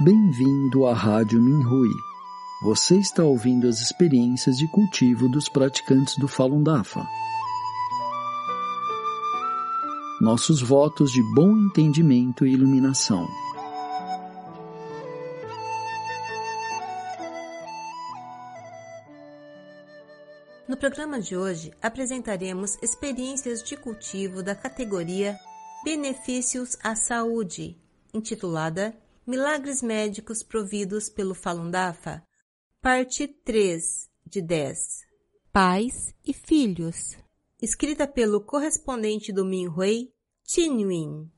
Bem-vindo à Rádio Minhui. Você está ouvindo as experiências de cultivo dos praticantes do Falun Dafa. Nossos votos de bom entendimento e iluminação. No programa de hoje apresentaremos experiências de cultivo da categoria Benefícios à Saúde, intitulada Milagres médicos providos pelo Falun Dafa. Parte 3 de 10. Pais e filhos. Escrita pelo correspondente do Minhui, Win.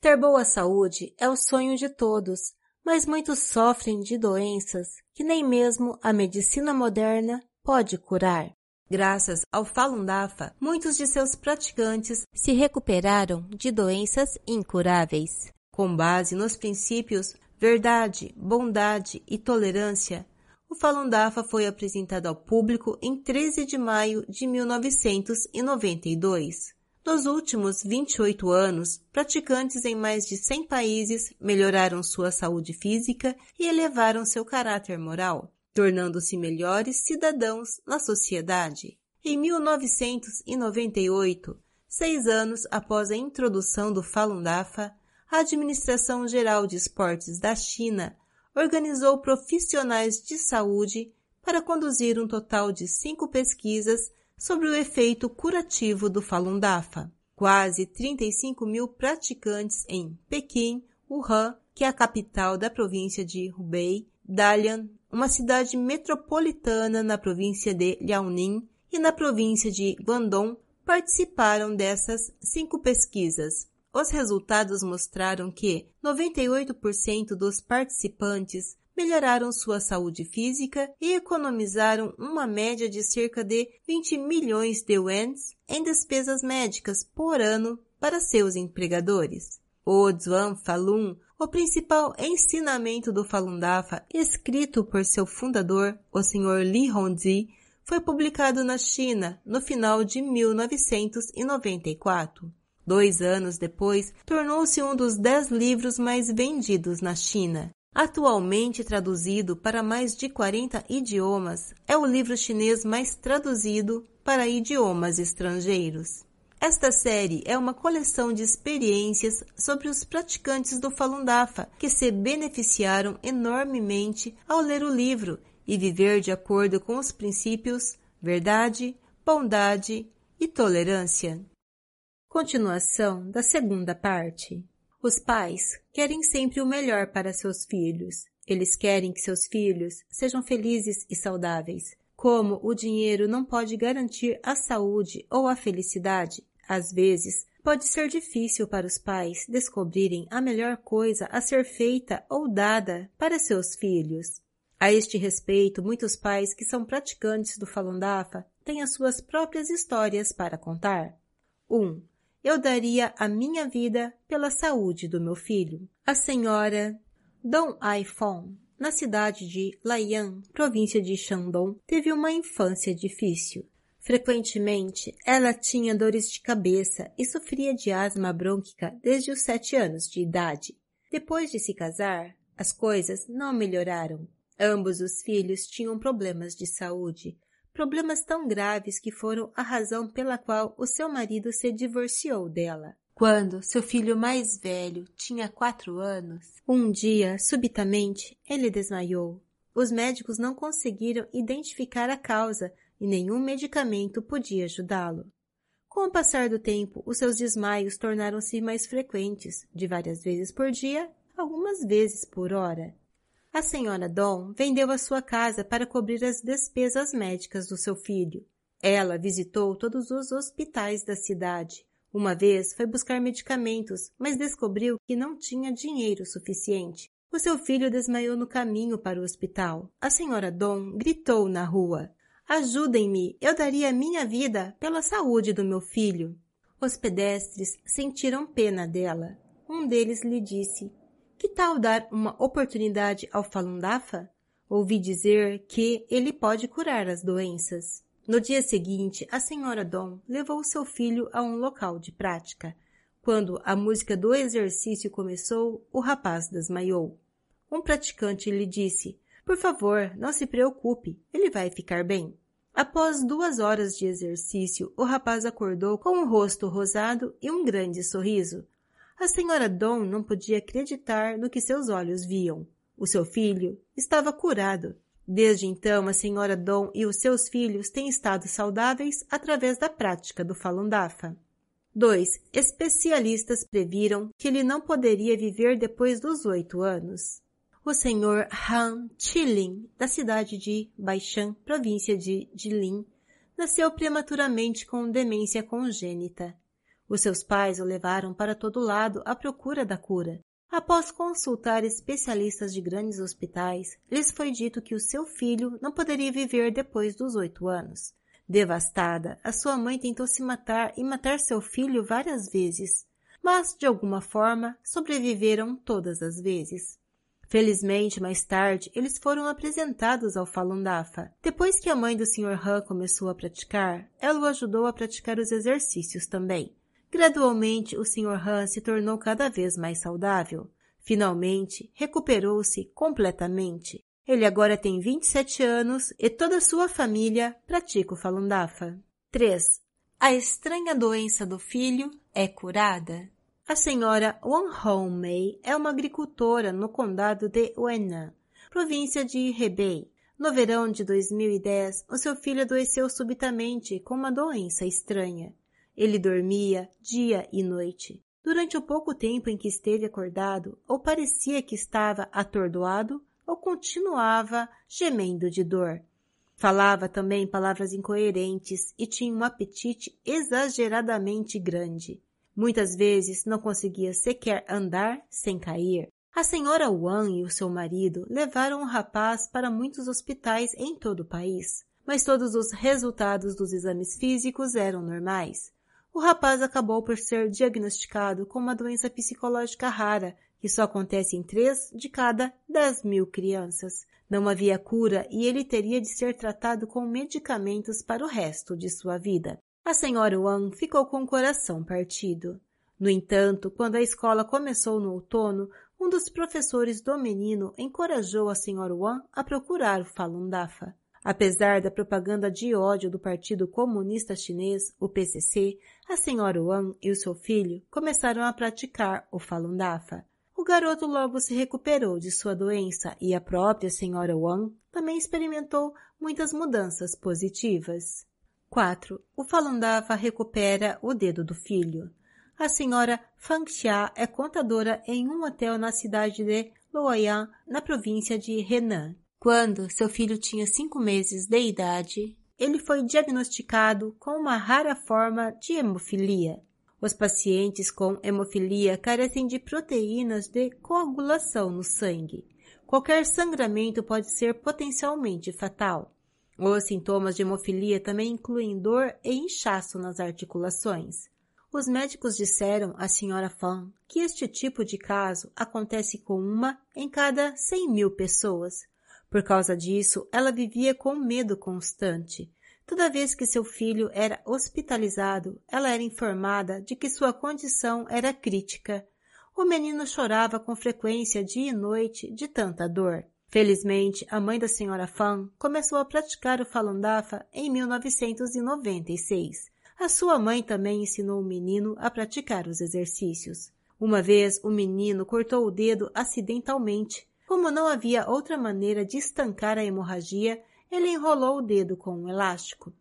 Ter boa saúde é o sonho de todos, mas muitos sofrem de doenças que nem mesmo a medicina moderna pode curar. Graças ao Falun Dafa, muitos de seus praticantes se recuperaram de doenças incuráveis. Com base nos princípios verdade, bondade e tolerância, o Falun Dafa foi apresentado ao público em 13 de maio de 1992. Nos últimos 28 anos, praticantes em mais de 100 países melhoraram sua saúde física e elevaram seu caráter moral, tornando-se melhores cidadãos na sociedade. Em 1998, seis anos após a introdução do Falun Dafa, a Administração Geral de Esportes da China organizou profissionais de saúde para conduzir um total de cinco pesquisas sobre o efeito curativo do Falun Dafa. Quase 35 mil praticantes em Pequim, Wuhan, que é a capital da província de Hubei, Dalian, uma cidade metropolitana na província de Liaoning e na província de Guangdong, participaram dessas cinco pesquisas. Os resultados mostraram que 98% dos participantes melhoraram sua saúde física e economizaram uma média de cerca de 20 milhões de yuans em despesas médicas por ano para seus empregadores. O Zhuang Falun, o principal ensinamento do Falun Dafa, escrito por seu fundador, o Sr. Li Hongzhi, foi publicado na China no final de 1994. Dois anos depois, tornou-se um dos dez livros mais vendidos na China. Atualmente traduzido para mais de 40 idiomas, é o livro chinês mais traduzido para idiomas estrangeiros. Esta série é uma coleção de experiências sobre os praticantes do Falun Dafa que se beneficiaram enormemente ao ler o livro e viver de acordo com os princípios verdade, bondade e tolerância. Continuação da segunda parte. Os pais querem sempre o melhor para seus filhos. Eles querem que seus filhos sejam felizes e saudáveis. Como o dinheiro não pode garantir a saúde ou a felicidade, às vezes pode ser difícil para os pais descobrirem a melhor coisa a ser feita ou dada para seus filhos. A este respeito, muitos pais que são praticantes do Falun Dafa têm as suas próprias histórias para contar. 1. Um, eu daria a minha vida pela saúde do meu filho. A senhora Dong Aifong, na cidade de Laiyan, província de Shandong, teve uma infância difícil. Frequentemente, ela tinha dores de cabeça e sofria de asma brônquica desde os sete anos de idade. Depois de se casar, as coisas não melhoraram. Ambos os filhos tinham problemas de saúde, problemas tão graves que foram a razão pela qual o seu marido se divorciou dela. Quando seu filho mais velho tinha quatro anos, um dia, subitamente, ele desmaiou. Os médicos não conseguiram identificar a causa e nenhum medicamento podia ajudá-lo. Com o passar do tempo, os seus desmaios tornaram-se mais frequentes, de várias vezes por dia, algumas vezes por hora. A senhora Dom vendeu a sua casa para cobrir as despesas médicas do seu filho. Ela visitou todos os hospitais da cidade. Uma vez foi buscar medicamentos, mas descobriu que não tinha dinheiro suficiente. O seu filho desmaiou no caminho para o hospital. A senhora Dom gritou na rua: Ajudem-me, eu daria minha vida pela saúde do meu filho. Os pedestres sentiram pena dela. Um deles lhe disse: que tal dar uma oportunidade ao Falun Dafa? Ouvi dizer que ele pode curar as doenças. No dia seguinte, a senhora Dom levou seu filho a um local de prática. Quando a música do exercício começou, o rapaz desmaiou. Um praticante lhe disse, por favor, não se preocupe, ele vai ficar bem. Após duas horas de exercício, o rapaz acordou com um rosto rosado e um grande sorriso. A senhora Dom não podia acreditar no que seus olhos viam. O seu filho estava curado. Desde então, a senhora Dom e os seus filhos têm estado saudáveis através da prática do Falun Dafa. 2. Especialistas previram que ele não poderia viver depois dos oito anos. O senhor Han Chilin, da cidade de Baishan, província de Jilin, nasceu prematuramente com demência congênita. Os seus pais o levaram para todo lado à procura da cura, Após consultar especialistas de grandes hospitais, lhes foi dito que o seu filho não poderia viver depois dos oito anos. Devastada, a sua mãe tentou se matar e matar seu filho várias vezes, mas, de alguma forma, sobreviveram todas as vezes. Felizmente, mais tarde, eles foram apresentados ao Falun Dafa. Depois que a mãe do Sr. Han começou a praticar, ela o ajudou a praticar os exercícios também. Gradualmente, o Sr. Han se tornou cada vez mais saudável. Finalmente, recuperou-se completamente. Ele agora tem 27 anos e toda sua família pratica o Falun Dafa. 3. A estranha doença do filho é curada. A senhora Wang Hongmei é uma agricultora no condado de Wenan, província de Hebei. No verão de 2010, o seu filho adoeceu subitamente com uma doença estranha. Ele dormia dia e noite. Durante o pouco tempo em que esteve acordado, ou parecia que estava atordoado, ou continuava gemendo de dor. Falava também palavras incoerentes e tinha um apetite exageradamente grande. Muitas vezes não conseguia sequer andar sem cair. A senhora Wang e o seu marido levaram o rapaz para muitos hospitais em todo o país, mas todos os resultados dos exames físicos eram normais o rapaz acabou por ser diagnosticado com uma doença psicológica rara, que só acontece em três de cada dez mil crianças. Não havia cura e ele teria de ser tratado com medicamentos para o resto de sua vida. A senhora Wang ficou com o coração partido. No entanto, quando a escola começou no outono, um dos professores do menino encorajou a senhora Wang a procurar o Falun Dafa. Apesar da propaganda de ódio do Partido Comunista Chinês, o PCC, a senhora Wang e o seu filho começaram a praticar o Falun Dafa. O garoto logo se recuperou de sua doença e a própria senhora Wang também experimentou muitas mudanças positivas. 4. O Falun Dafa recupera o dedo do filho. A senhora Fang Xia é contadora em um hotel na cidade de Luoyang, na província de Henan. Quando seu filho tinha cinco meses de idade, ele foi diagnosticado com uma rara forma de hemofilia. Os pacientes com hemofilia carecem de proteínas de coagulação no sangue. Qualquer sangramento pode ser potencialmente fatal. Os sintomas de hemofilia também incluem dor e inchaço nas articulações. Os médicos disseram à senhora Fan que este tipo de caso acontece com uma em cada 100 mil pessoas, por causa disso, ela vivia com medo constante. Toda vez que seu filho era hospitalizado, ela era informada de que sua condição era crítica. O menino chorava com frequência dia e noite de tanta dor. Felizmente, a mãe da senhora Fan começou a praticar o Falun Dafa em 1996. A sua mãe também ensinou o menino a praticar os exercícios. Uma vez, o menino cortou o dedo acidentalmente como não havia outra maneira de estancar a hemorragia, ele enrolou o dedo com um elástico.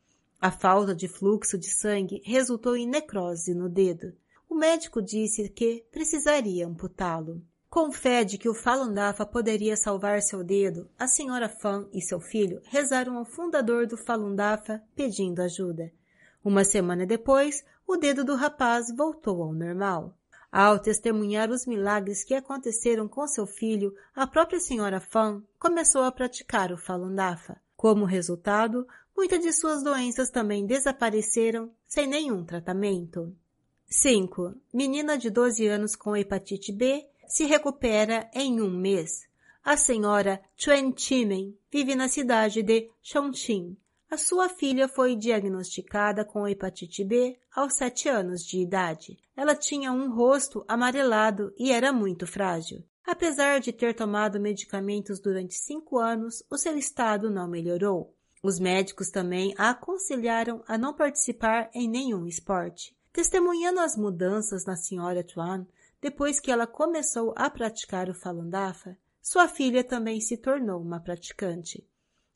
A falta de fluxo de sangue resultou em necrose no dedo. O médico disse que precisaria amputá-lo. Com fé de que o Falun Dafa poderia salvar seu dedo, a senhora Fan e seu filho rezaram ao fundador do Falun Dafa pedindo ajuda. Uma semana depois, o dedo do rapaz voltou ao normal. Ao testemunhar os milagres que aconteceram com seu filho, a própria senhora Fan começou a praticar o Falun Dafa. Como resultado, muitas de suas doenças também desapareceram sem nenhum tratamento. 5. Menina de 12 anos com hepatite B se recupera em um mês. A senhora Chuan Chimen vive na cidade de Chongqing, a sua filha foi diagnosticada com hepatite B aos sete anos de idade. Ela tinha um rosto amarelado e era muito frágil. Apesar de ter tomado medicamentos durante cinco anos, o seu estado não melhorou. Os médicos também a aconselharam a não participar em nenhum esporte. Testemunhando as mudanças na senhora Tuan, depois que ela começou a praticar o Falun Dafa, sua filha também se tornou uma praticante.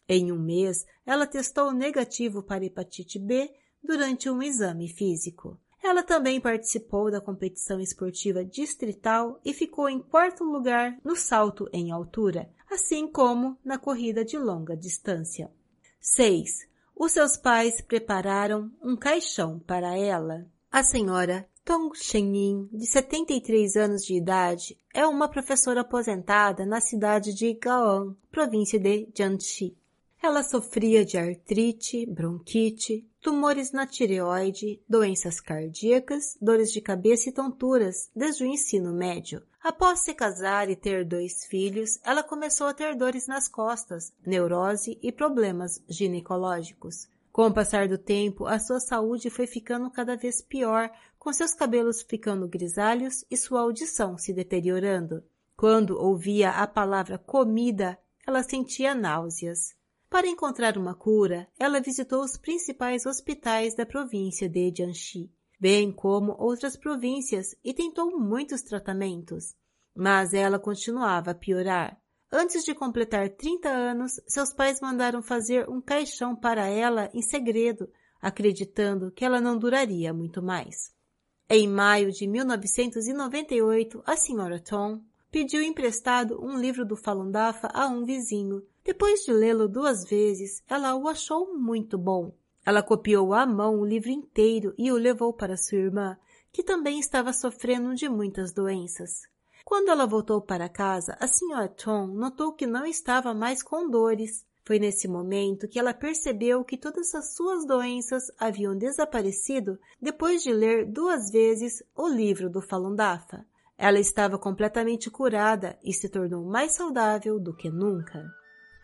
Em um mês, ela testou negativo para hepatite B durante um exame físico. Ela também participou da competição esportiva distrital e ficou em quarto lugar no salto em altura, assim como na corrida de longa distância. 6. Os seus pais prepararam um caixão para ela. A senhora Tong Shenyin, de 73 anos de idade, é uma professora aposentada na cidade de Gaon, província de Jiangxi. Ela sofria de artrite, bronquite, tumores na tireoide, doenças cardíacas, dores de cabeça e tonturas desde o ensino médio. Após se casar e ter dois filhos, ela começou a ter dores nas costas, neurose e problemas ginecológicos. Com o passar do tempo, a sua saúde foi ficando cada vez pior, com seus cabelos ficando grisalhos e sua audição se deteriorando. Quando ouvia a palavra comida, ela sentia náuseas. Para encontrar uma cura, ela visitou os principais hospitais da província de Jiangxi, bem como outras províncias, e tentou muitos tratamentos. Mas ela continuava a piorar. Antes de completar 30 anos, seus pais mandaram fazer um caixão para ela em segredo, acreditando que ela não duraria muito mais. Em maio de 1998, a senhora Tom pediu emprestado um livro do Falun Dafa a um vizinho. Depois de lê-lo duas vezes, ela o achou muito bom. Ela copiou à mão o livro inteiro e o levou para sua irmã, que também estava sofrendo de muitas doenças. Quando ela voltou para casa, a senhora Tom notou que não estava mais com dores. Foi nesse momento que ela percebeu que todas as suas doenças haviam desaparecido depois de ler duas vezes o livro do Falun Dafa. Ela estava completamente curada e se tornou mais saudável do que nunca.